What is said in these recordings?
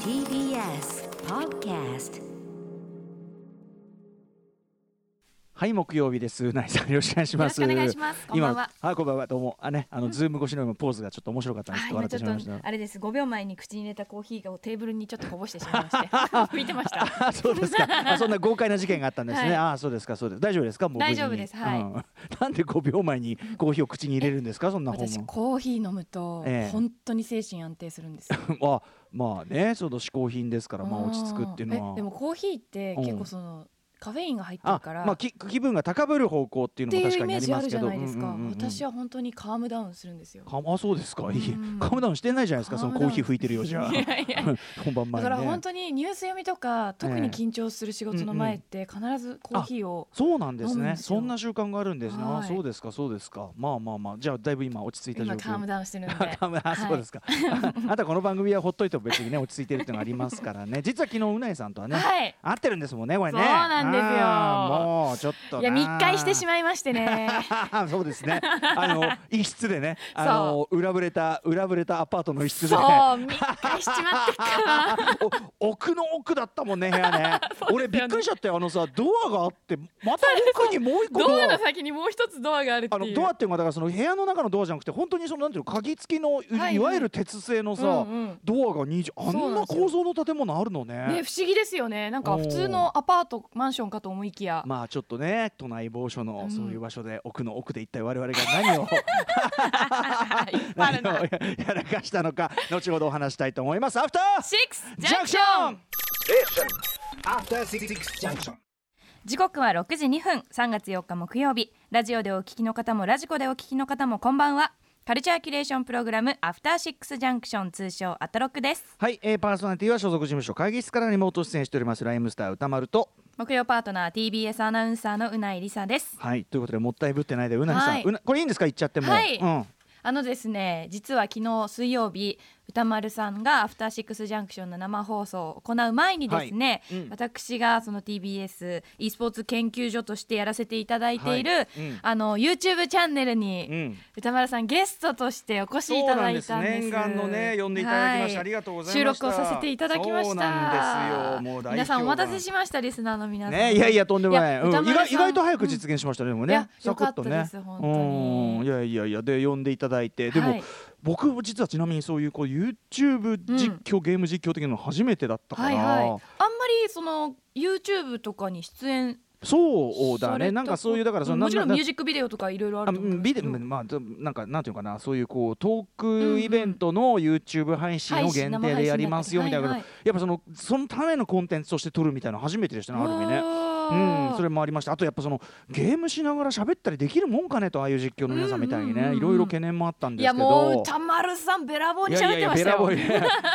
TBS Podcast はい木曜日です。宇内さんよろしくお願いします。よろしくお願いします。こんばんは。今あこんばんは。どうも。あねあのズーム越しの今ポーズがちょっと面白かったんですあけど笑ってしまいました。あれです5秒前に。口に入れたコーヒーをテーブルにちょっとこぼしてしまいまして見てましたあそうですか。あ そんな豪快な事件があったんですね、はい。あそうですかそうです。大丈夫ですか？もう大丈夫です。はい。うん。なんで5秒前にコーヒーを口に入れるんですか？そんなコーヒー飲むとええ。本当に精神安定するんです。よあまあねその嗜好品ですからまあ落ち着くっていうのは。でもコーヒーって結うん構そのカフェインが入ってるあから、まあき気分が高ぶる方向っていうのも確かにありメージあるじゃますけど私は本当にカームダウンするんですよ。かあそうですか。いい。うん。カムダウンしてないじゃないですかそのコーヒー吹いてるようじゃ。本番前にね。だから本当にニュース読みとか特に緊張する仕事の前って必ずコーヒーをそうなんですね。そんな習慣があるんですね。あはい。そうですかそうですか。まあまあまあ。じゃあだいぶ今落ち着いた状況。今カームダウンしてるんで。カムあそうですか、あとはこの番組はほっといても別にね落ち着いてるっていうのがありますからね。実は昨日うないさんとはね、はい。会ってるんですもんねこれね。そうなんですよ。もうちょっといや密会してしままいましてね。そうですね。あの一室でねあの裏ぶれた裏ぶれたアパートの一室で。そう密会しちまって 奥の奥だったもんね部屋 ね。俺びっくりしちゃったよあのさドアがあってまた奥にもう一個ドア。の先にもう一つドアがあるっていう。あのドアっていうのはだからその部屋の中のドアじゃなくて本当にそのなんていうの鍵付きのい,、い。はいわゆる鉄製のさ、うんうん。ドアが20あんな構造の建物あるのね。ね不思議ですよね。なんか普通のアパートマンションかと思いきや、まあちょっとね都内某所のうん。そういう場所で、奥の奥で一体我々が何を 何をやらかしたのか後ほどお話したいと思います。アフターシックスジジャンクシャンクショョンン After Six Junction. 時刻は6時2分。3月4日木曜日。ラジオでお聞きの方もラジコでお聞きの方もこんばんは。カルチャーキュレーションプログラムアフターシックスジャンクション通称アトロックです。はい、えー、パーソナリティは所属事務所会議室からリモート出演しておりますライムスター歌丸と木曜パートナー TBS アナウンサーのうないりさです。はいということでもったいぶってないでうなぎさん、はい。これいいんですか？言っちゃっても、はい。うん。あのですね実は昨日水曜日歌丸さんがアフターシックスジャンクションの生放送を行う前にですね、はい。うん。私がその TBS e スポーツ研究所としてやらせていただいている、はい。うん。あの YouTube チャンネルに、うん。歌丸さんゲストとしてお越しいただいたんです。念願のね呼んでいただきました、はい。ありがとうございました。収録をさせていただきました。そうなんですよ。もう大評判皆さんお待たせしましたリスナーの皆さん。ねいやいやとんでもない。うん、意外意外と早く実現しましたね、でもね。いやよかったです本当に。うん。いやいやいや。で呼んでいただいて。でも、はい僕実はちなみにそういうこう YouTube 実況、ゲーム実況的なの初めてだったから、はいはい。あんまりその YouTube とかに出演そうだね。なんかそういうだからそのもちろんなミュージックビデオとかいろいろああるビデけどまあでなんかなんていうのかなそういうこうトークイベントの YouTube 配信を限定でやりますよみたいなやっぱそのそのためのコンテンツとして撮るみたいなの初めてでしたねある意味ね。うん、それもありましたあとやっぱそのゲームしながら喋ったりできるもんかねとああいう実況の皆さんみたいにね。いろいろ懸念もあったんいやですけど。もう歌丸さんべらぼうに喋ってました。よ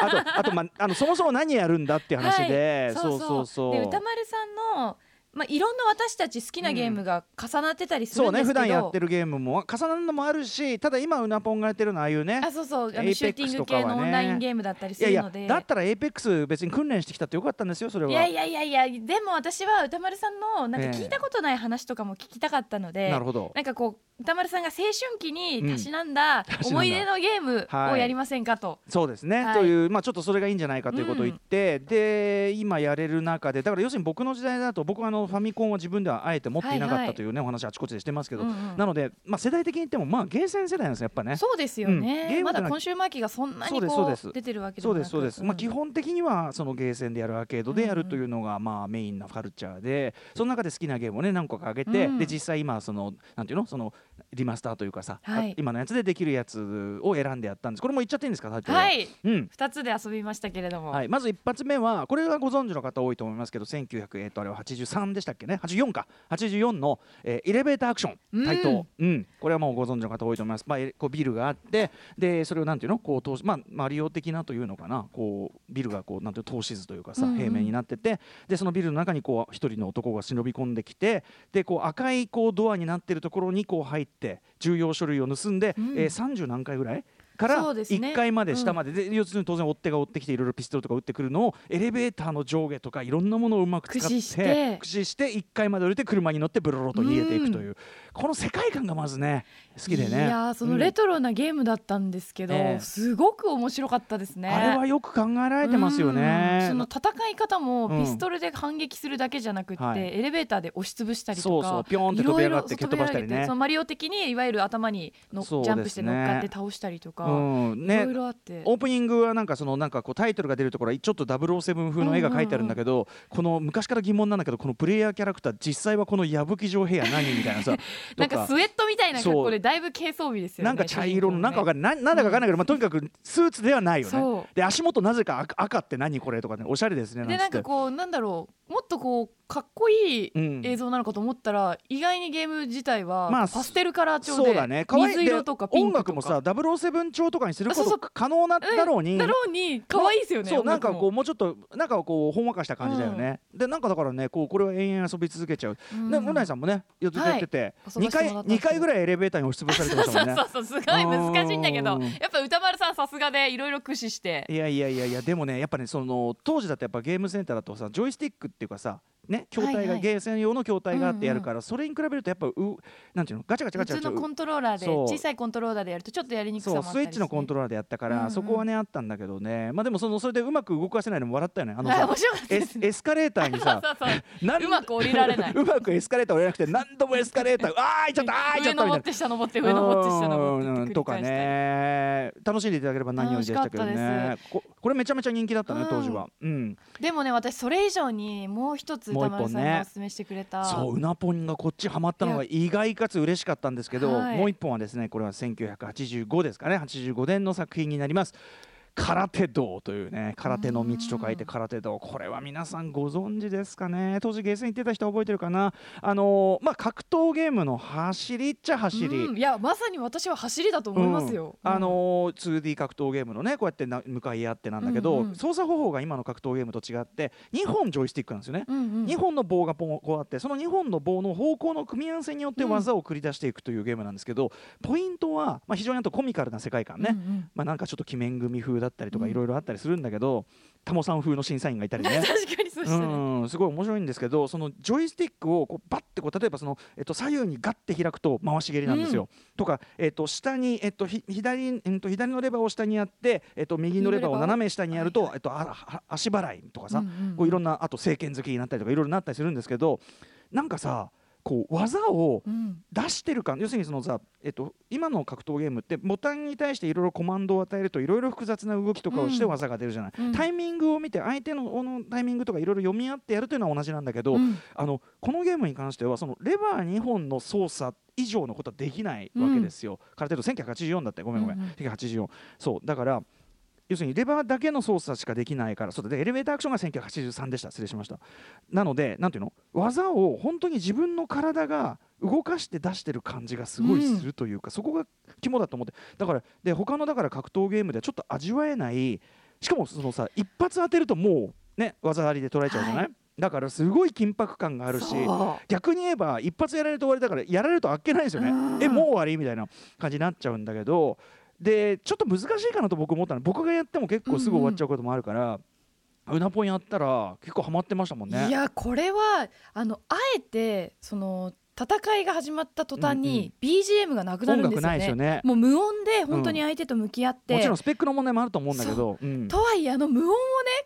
あとあと、まあ、あのそもそも何やるんだっていう話で、はい。そうそうそう。で歌丸さんのまあいろんな私たち好きなゲームが重なってたりするそうね普ん。ですけど、段やってるゲームも重なるのもあるしただ今うなぽんがやってるのはああいうねあそうそう。あのシューティング系のオンラインゲームだったりすいやいやるのでだったら APEX 別に訓練してきたってよかったんですよそれは。いやいやいやいやでも私は歌丸さんのなんか聞いたことない話とかも聞きたかったので、なるほど。なんかこう歌丸さんが青春期にたしなんだ思い出のゲームをやりませんかと、そうですね、はい。というまあちょっとそれがいいんじゃないかということを言って、で今やれる中でだから要するに僕の時代だと僕はあのファミコンは自分ではあえて持っていなかったというね、お話あちこちでしてますけど、なのでまあ世代的に言ってもまあゲーセン世代なんですよやっぱね。そうですよね、まだコンシューマー機がそんなにこう出てるわけでそうもなく。ですそうです、まあ基本的にはそのゲーセンでやるアーケードでやるというのがまあメインなカルチャーでその中で好きなゲームをね何個か上げて、うん。で実際今そのなんていうの？そのリマスターというかさ、今のやつでできるやつを選んでやったんです。これも言っちゃっていいんですかは？はい。うん。2つで遊びましたけれども、はい、まず一発目はこれはご存知の方多いと思いますけど1900、えー、とあれは83でしたっけね？84か84の、えーエレベーターアクション台頭、うん。これはもうご存知の方多いと思います、まあ、えこうビルがあってでそれをなんていうの？こう通し、まあ、マリオ的なというのかな？こうビルがこうなんていうの？透視図というかさ、うん。うん平面になってて。でそのビルの中にこう一人の男が忍び込んできてでこう赤いこうドアになってるところにこう入って重要書類を盗んで、うん。えー30何回ぐらいからそうですね。1階まで下まで、で要するに当然追っ手が追ってきていろいろピストルとか撃ってくるのをエレベーターの上下とかいろんなものをうまく使って駆使して。駆使して1階まで降りて車に乗ってブロロと逃げていくという、この世界観がまずね好きでね。いやーそのうん。レトロなゲームだったんですけど、ええ。すごく面白かったですね。あれはよく考えられてますよね。うん。その戦い方もうん。ピストルで反撃するだけじゃなくって、はい。エレベーターで押しつぶしたりとかピョーンって飛び上がって蹴っ飛ばしたりね。マリオ的にいわゆる頭にの、ね。ジャンプして乗っかって倒したりとか、うん。いろいねろあって。オープニングはなんかそのなんかこうタイトルが出るところはちょっと007風の絵が描いてあるんだけど、この昔から疑問なんだけどこのプレイヤーキャラクター実際はこの矢吹城ヘア何？みたいなさなんとか。スウェットみたいな格好でだいぶ軽装備ですよね。なんか茶色のなんかわかる。んないななんだかわかんないけど、まあ、とにかくスーツではないよね。で足元なぜか赤赤って何これとかねおしゃれですねでなんかこうなんだろうもっとこうかっこいいうん。映像なのかと思ったら、意外にゲーム自体はまあパステルカラー調で、ね。可愛い。水色とかピン音クとか。楽もさ007調とかにすること可能なだろうに。だろうに可愛いですよね。そうなんかこううも。うちょっとなんかこうほんわかした感じだよね、でなんかだからねこうこれは延々遊び続けちゃう、うん。でうないさんもねやっててて、はい。2回二回ぐらいエレベーターに押しつぶされてましたもんね。そうそうそうすごい難しいんだけどうんやっぱ歌丸さんさすがでいろいろ駆使していやいやいやいやでもねやっぱねその当時だとやっぱゲームセンターだとさジョイスティックっていうかさね筐体が、ゲーセン用の筐体があってやるから、それに比べるとやっぱうなんていうのガチャガチャガチャ普通のコントローラーで小さいコントローラーでやるとちょっとやりにくさもそうあったりスイッチのコントローラーでやったから、そこはねあったんだけどね。まあでもそのそれでうまく動かせないのも笑ったよね。あのあさエスエスカレーターにさ そうまく降りられない。うまくエスカレーター降りれなくて何度もエスカレーター あーいっちゃったあーいっちゃった上登って下登って上登って下登ってとかね。楽しんでいただければ何よりでしたけどね。ここれめちゃめちゃ人気だったねうん当時は。うん。でもね私それ以上にもう一つ歌丸さんがおすすめしてくれた。そううなぽんがこっちハマったのが意外かつ嬉しかったんですけど、はい。もう一本はですねこれは1985ですかね。85年の作品になります空手道というね空手の道と書いて空手道。これは皆さんご存知ですかね？当時ゲーセン行ってた人覚えてるかな？あのーまあ格闘ゲームの走りっちゃ走り、うんいやまさに私は走りだと思いますよ、うん。あのー 2D 格闘ゲームのねこうやってな向かい合ってなんだけど、うんうん。操作方法が今の格闘ゲームと違って2本ジョイスティックなんですよね。うんうん2本の棒がこうあってその2本の棒の方向の組み合わせによって技を繰り出していくというゲームなんですけど、ポイントは、まあ、非常にあとコミカルな世界観ね、うんうん。まあ、なんかちょっと鬼面組風だったりとかうん。いろいろあったりするんだけど、タモさん風の審査員がいたりね。確かにそうんすごい面白いんですけどそのジョイスティックをこうバッてこう例えばその、えっと、左右にガッて開くと回し蹴りなんですよ。とか、えっと、下に、えっと、ひ左,、えっと、左のレバーを下にやって、えっと、右のレバーを斜め下にやると、えっと、あは足払いとかさ、うんうんうん。こういろんなあと政権好きになったりとかいろいろなったりするんですけどなんかさこう技をうん。出してる感要するにそのさ、えっと、今の格闘ゲームってボタンに対していろいろコマンドを与えるといろいろ複雑な動きとかをしてうん。技が出るじゃない、うん。タイミングを見て相手のこのタイミングとかいろいろ読み合ってやるというのは同じなんだけど、うん。あのこのゲームに関してはそのレバー2本の操作以上のことはできないわけですよ。空手道1984だってごめんごめん、うんうん。1984そうだから要するにレバーだけの操作しかできないからそうだでエレベーターアクションが1983でした。失礼しました。なのでなんていうの？技を本当に自分の体が動かして出してる感じがすごいするというか、そこが肝だと思って。だからで他のだから格闘ゲームではちょっと味わえない。しかもそのさ一発当てるともうね技ありで捉えちゃうじゃない、はだからすごい緊迫感があるしそ逆に言えば一発やられると終わりだからやられるとあっけないんですよね。うん。えもう終わり？みたいな感じになっちゃうんだけどでちょっと難しいかなと僕思ったの。僕がやっても結構すぐ終わっちゃうこともあるから、うなぽんやったら結構ハマってましたもんね。いやこれはあのあえてその戦いが始まった途端に BGM がなくなるんですよね,、ね。もう無音で本当に相手と向き合って、もちろんスペックの問題もあると思うんだけど、う。ん。とはいえあの無音をね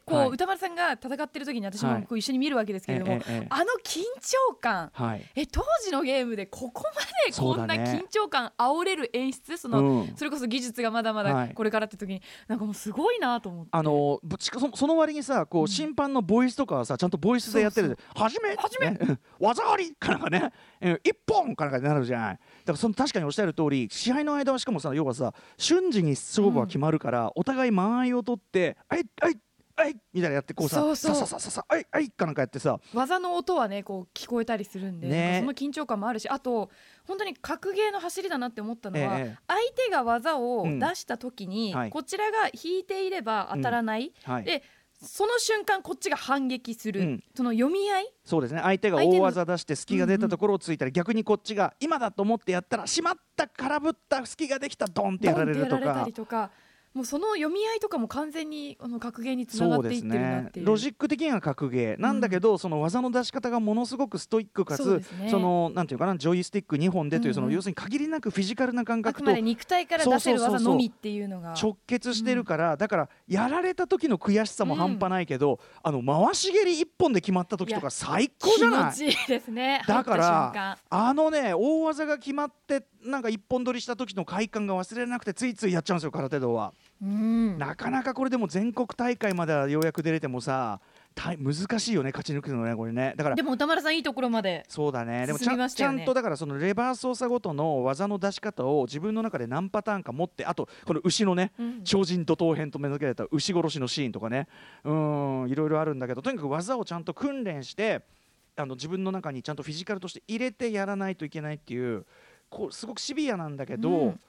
こう、はい。歌丸さんが戦ってる時に私はい。もこう一緒に見るわけですけれども、ええええあの緊張感。はい。え当時のゲームでここまでこんな緊張感煽れる演出その、うん。それこそ技術がまだまはい。だこれからって時に、なんかもうすごいなと思って。あのぶしかそその割にさこう審判のボイスとかはさちゃんとボイスでやってるで「はじめ？始め？ね。技あり! 」かなんかね「え一本!」かなんかになるじゃない。だからその確かにおっしゃる通り試合の間はしかもさ要はさ瞬時に勝負は決まるから、お互い間合いを取って「あいあいあい!」みたいなやってこうさそうそう。さささささあいあい!」かなんかやってさ。技の音はねこう聞こえたりするんで、ねその緊張感もあるしあと本当に格ゲーの走りだなって思ったのは、ええ。相手が技をうん。出した時に、はい。こちらが引いていれば当たらない、はい。でその瞬間こっちが反撃する、うん。その読み合い？そうですね。相手が大技出して隙が出たところをついたら、逆にこっちが今だと思ってやったらしまった空振った隙ができたドンってやられるとかもうその読み合いとかも完全にあの格ゲーにつながっていってるなっていう。ロジック的には格ゲー。なんだけど、その技の出し方がものすごくストイックかつそね。そのなんていうかなジョイスティック2本でという、うんうん。その要するに限りなくフィジカルな感覚とあくまで肉体から出せる技のみっていうのが。直結してるから、だからやられた時の悔しさも半端ないけど、あの回し蹴り1本で決まった時とか最高じゃない？気持ちいいですね。だからあのね大技が決まってなんか一本取りした時の快感が忘れなくてついついやっちゃうんですよ空手道は。なかなかこれでも全国大会まではようやく出れてもさ大難しいよね勝ち抜くのねこれね。だからでも歌丸さんいいところまで。そうだね。でもち進ゃんちゃんとだからそのレバー操作ごとの技の出し方を自分の中で何パターンか持ってあとこの牛のねうん。超人怒涛編と目付けられた牛殺しのシーンとかね。うんいろいろあるんだけどとにかく技をちゃんと訓練してあの自分の中にちゃんとフィジカルとして入れてやらないといけないっていうこうすごくシビアなんだけど、うん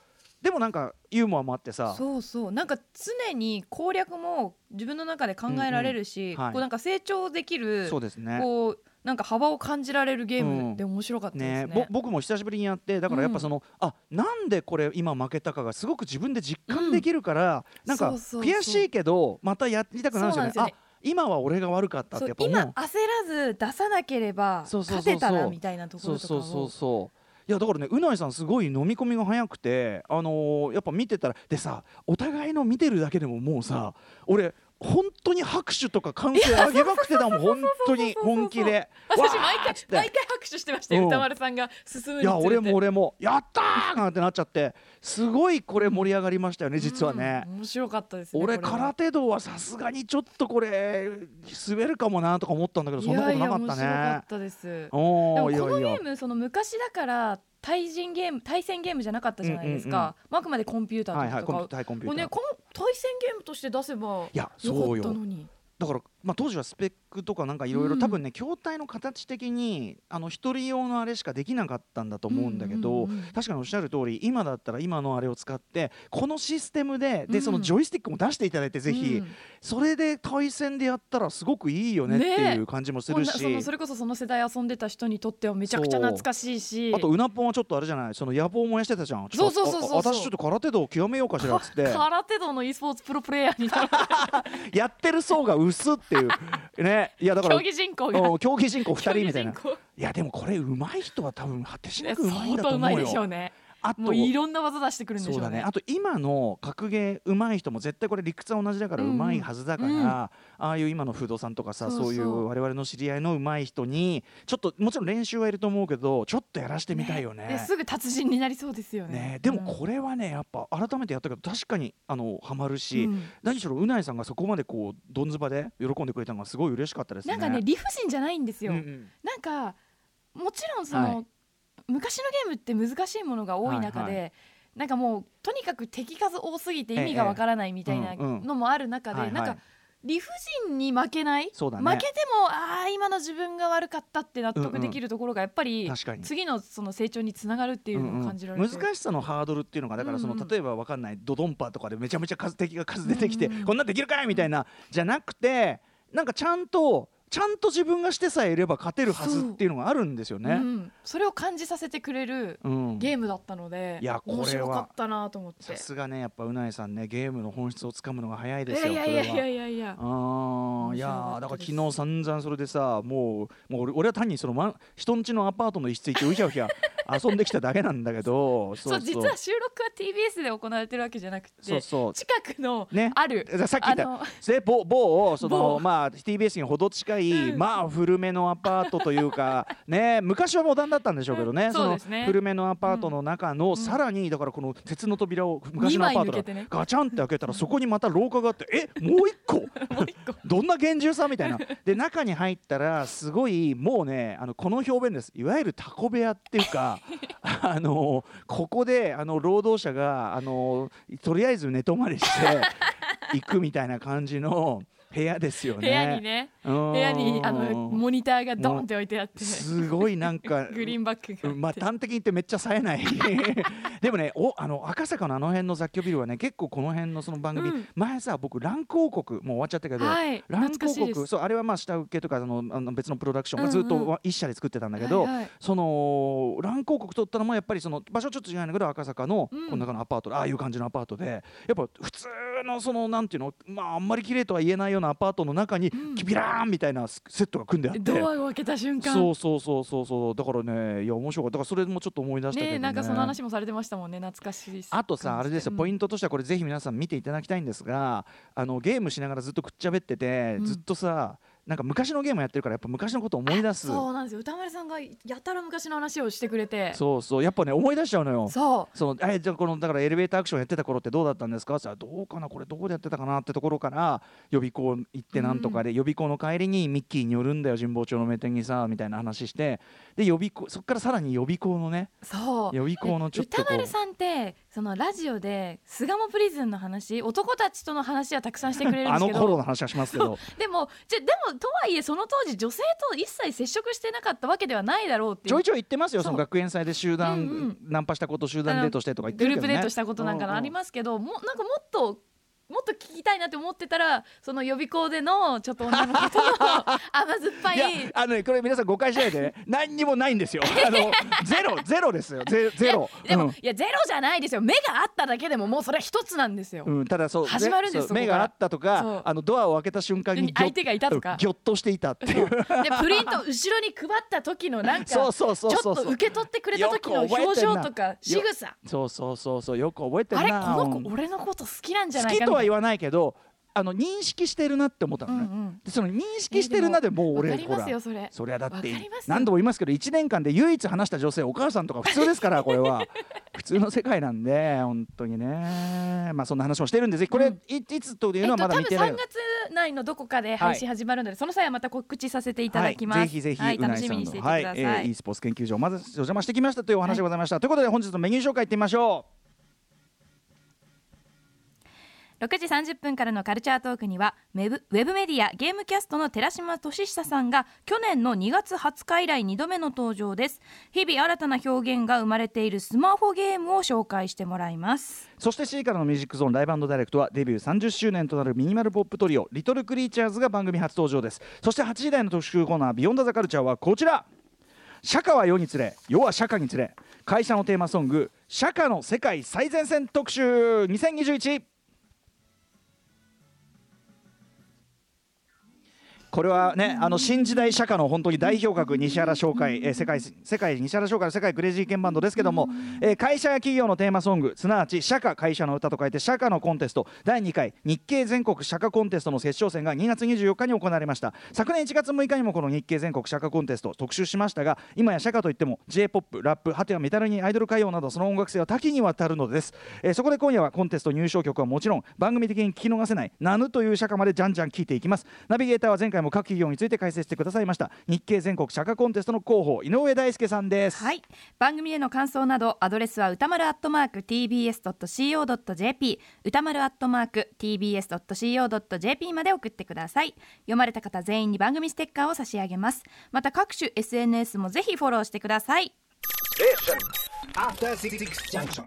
でもなんかユーモアもあってさ。そうそう。なんか常に攻略も自分の中で考えられるし、うんうん。はい。こうなんか成長できるそうですね。こうなんか幅を感じられるゲーうんムで面白かったですね。ねぼ僕も久しぶりにやってだからやっぱその、あなんでこれ今負けたかがすごく自分で実感できるから、なんかそうそうそう。悔しいけどまたやりたくなるんですよねそうなんですよね。あ今は俺が悪かったってやっぱ今焦らず出さなければ勝てたなみたいなところとかをそうそうそういやだからねうないさんすごい飲み込みが早くてあのーやっぱ見てたらでさお互いの見てるだけでももうさ俺本当に拍手とか歓声上げまくってたもん本当に本気で。私毎回毎回拍手してましたよ、うん。歌丸さんが進むいや俺も俺もやったーなんてなっちゃって。すごいこれ盛り上がりましたよね実はね、うん面白かったですね俺空手道はさすがにちょっとこれ滑るかもなとか思ったんだけどそんなことなかったいやいや面白かねったです。でおもこのゲームその昔だから対人ゲーム対戦ゲームじゃなかったじゃないですか、うんうんうん。まああくまでコンピューターとか対コンピューター、もうねこの対戦ゲームとして出せばよ。かったのに。だから、まあ、当時はスペックとかなんかいろいろうん。多分ね筐体の形的にあの一人用のあれしかできなかったんだと思うんだけど、確かにおっしゃる通り今だったら今のあれを使ってこのシステムででうん。そのジョイスティックも出していただいてぜひ、うん。それで対戦でやったらすごくいいよねっていう感じもするし。もうなそれこそその世代遊んでた人にとってはめちゃくちゃ懐かしいし。あとうなぽんはちょっとあれじゃない？その野望燃やしてたじゃん。そうそうそうそう私ちょっと空手道を極めようかしらっつって。空手道の e スポーツプロプレイヤーになる やってる層が薄っていう。ね。いやだから。競技人口が。うん競技人口2人みたいな。いやでもこれ上手い人は多分果てしなく上手いん相だと思うよ。当うまいでしょうねあといろんな技出してくるんでしょうね。そうだね。あと今の格ゲー上手い人も絶対これ理屈は同じだからうんうん上手いはずだから、うん。ああいう今の不動産とかさそういう我々の知り合いの上手い人にちょっともちろん練習はいると思うけどちょっとやらしてみたいよね。ですぐ達人になりそうですよね。ね、でもこれはねやっぱ改めてやったけど確かにあのハマるし、うん。何しろうないさんがそこまでこうどんずばで喜んでくれたのがすごい嬉しかったですね。なんかね理不尽じゃないんですよ、うんうん。なんかもちろんその、はい昔のゲームって難しいものが多い中で、はいはなんかもうとにかく敵数多すぎて意味がわからないみたいなのもある中で、なんか理不尽に負けない、ね。負けてもああ今の自分が悪かったって納得できるところがやっぱり、確かに。次のその成長につながるっていうのを感じられて、うんうん。難しさのハードルっていうのがだからその、うんうん。例えばわかんないドドンパとかでめちゃめちゃ数敵が数出てきて、うんうん。こんなんできるかいみたいなじゃなくてなんかちゃんとちゃんと自分がしてさえいれば勝てるはずっていうのがあるんですようね。ん、それを感じさせてくれるうん。ゲームだったので、いやこれは。面白かったなと思って。さすがねやっぱうないさんねゲームの本質をつかむのが早いいですよ。やいやいやいやいや。いやあーいやだから昨日散々それでさもうもう俺俺は単にその、ま、人んちのアパートの一室行ってうひゃうひゃ遊んできただけなんだけど そう実は収録は TBS で行われてるわけじゃなくてそうそう。近くのね。ある、さっき言ったで某某その某。まあ TBS にほど近い、うん。まあ古めのアパートというか ね昔はモダンだったんでしょうけどね、うん。そうですね。の古めのアパートの中の、ん。さらにだからこの鉄の扉を昔のアパートがガチャンって開けたらそこにまた廊下があってえもう一個？もう一個。どんな厳重さ？みたいな。で中に入ったらすごいもうねあのこの表現です。いわゆるタコ部屋っていうかあのここであの労働者があのとりあえず寝泊まりして行くみたいな感じの部屋ですよね。部屋にね。うん。部屋にあのモニターがドンって置いてあって。すごいなんか グリーンバックがまあ端的に言ってめっちゃ冴えない。でもねおあの赤坂のあの辺の雑居ビルはね結構この辺のその番組、うん。前さ僕ランク王国もう終わっちゃったけど、はいランク王国そうあれはまあ下請けとかあのあの別のプロダクションがずっうん。うんと一社で作ってたんだけど、はいはいそのランク王国取ったのもやっぱりその場所ちょっと違うんだけど赤坂のうん。この中のアパートで、ああいう感じのアパートでやっぱ普通のそのなんていうのまああんまり綺麗とは言えないようなアパートの中にうん。キビラーンみたいなセットが組んであって。ドアを開けた瞬間。そうそうそうそうそう。だからねいや面白かった。だからそれもちょっと思い出したけどね。ねなんかその話もされてましたもんね。懐かしいあとさあれですよ、ポインントとしてはこれぜひ皆さん見ていただきたいんですがあのゲームしながらずっとくっちゃべってて、うん。ずっとさなんか昔のゲームやってるからやっぱ昔のことを思い出す。そうなんですよ。歌丸さんがやたら昔の話をしてくれて。そうそう。やっぱね思い出しちゃうのよ。そう。そのえじゃあこのだからエレベーターアクションやってた頃ってどうだったんですか？さどうかなこれどこでやってたかなってところから予備校行ってなんとかで、予備校の帰りにミッキーに寄るんだよ神保町の名店にさみたいな話してで予備校そこからさらに予備校のねそう。予備校のちょっと歌丸さんってそのラジオで巣鴨プリズンの話？男たちとの話はたくさんしてくれるんであのすけど。頃の話はしますけど。でもじゃでもとはいえその当時女性と一切接触してなかったわけではないだろうってちょいちょい言ってますよその学園祭で集団、うんうん。ナンパしたこと集団デートしてとか言ってグルーるけど、ね、プデートしたことなんかありますけど、もうなんかもっともっと聞きたいなって思ってたらその予備校でのちょっと女の子との 甘酸っぱいいやあのねこれ皆さん誤解しないでね。何にもないんですよ。あのゼロゼロですよ。ゼゼロ。でも、うん。いやゼロじゃないですよ。目があっただけでももうそれは一つなんですよ、うん、ただそう始まるんです目があったとかあのドアを開けた瞬間に相手がいたとか。うんぎょっとしていたっていう。でプリント後ろに配った時のなんかそうそうそうちょっと受け取ってくれた時の表情とか仕草。そうそうそうそう。よく覚えてるあれこなの子俺のこと好きなんじゃ好ないかみは言わないけどあの認識してるなって思ったのね、うんうん。でその認識してるなでもう俺わかりますほらよそれ。そりゃだって何度も言いますけど1年間で唯一話した女性お母さんとか普通ですからこれは。普通の世界なんで本当にね。まあそんな話もしてるんでぜひこれ、うん。いいつというのはまだ見てない3月内のどこかで配信始まるので、その際はまた告知させていただきます、はい、ぜひぜひ、はい楽しみにしていてください、はい、えー e スポーツ研究所まずお邪魔してきましたというお話でございました、ということで本日のメニュー紹介いってみましょ6時30分からのカルチャートークにはウェブウェブメディアゲームキャストの寺島俊久さんが去年の2月20日以来2度目の登場です。日々新たな表現が生まれているスマホゲームを紹介してもらいます。そして C からのミュージックゾーンライブダイレクトはデビュー30周年となるミニマルポップトリオリトルクリーチャーズが番組初登場です。そして8時台の特集コーナービヨンダザカルチャーはこちら。社会は世につれ世は社会につれ会社のテーマソング社会の世界最前線特集2021これはね、あの新時代社歌の本当に代表格西原商会、えー世界世界西原商会の世界クレイジーケンバンドですけども、えー会社や企業のテーマソングすなわち社歌会社の歌と書いて社歌のコンテスト第2回日経全国社歌コンテストの決勝戦が2月24日に行われました。昨年1月6日にもこの日経全国社歌コンテスト特集しましたが今や社歌といっても j p o p ラップ果てはメタルにアイドル歌謡などその音楽性は多岐にわたるのです、えーそこで今夜はコンテスト入賞曲はもちろん番組的に聞き逃せない「ナヌ」という社歌までじゃんじゃん聞いていきます。ナビゲーターは前回も各企業について解説してくださいました。日経全国社歌コンテストの広報井上大輔さんです。はい。番組への感想などアドレスは歌丸アットマーク tbs.co.jp 歌丸アットマーク tbs.co.jp まで送ってください。読まれた方全員に番組ステッカーを差し上げます。また各種 SNS もぜひフォローしてください。Junction.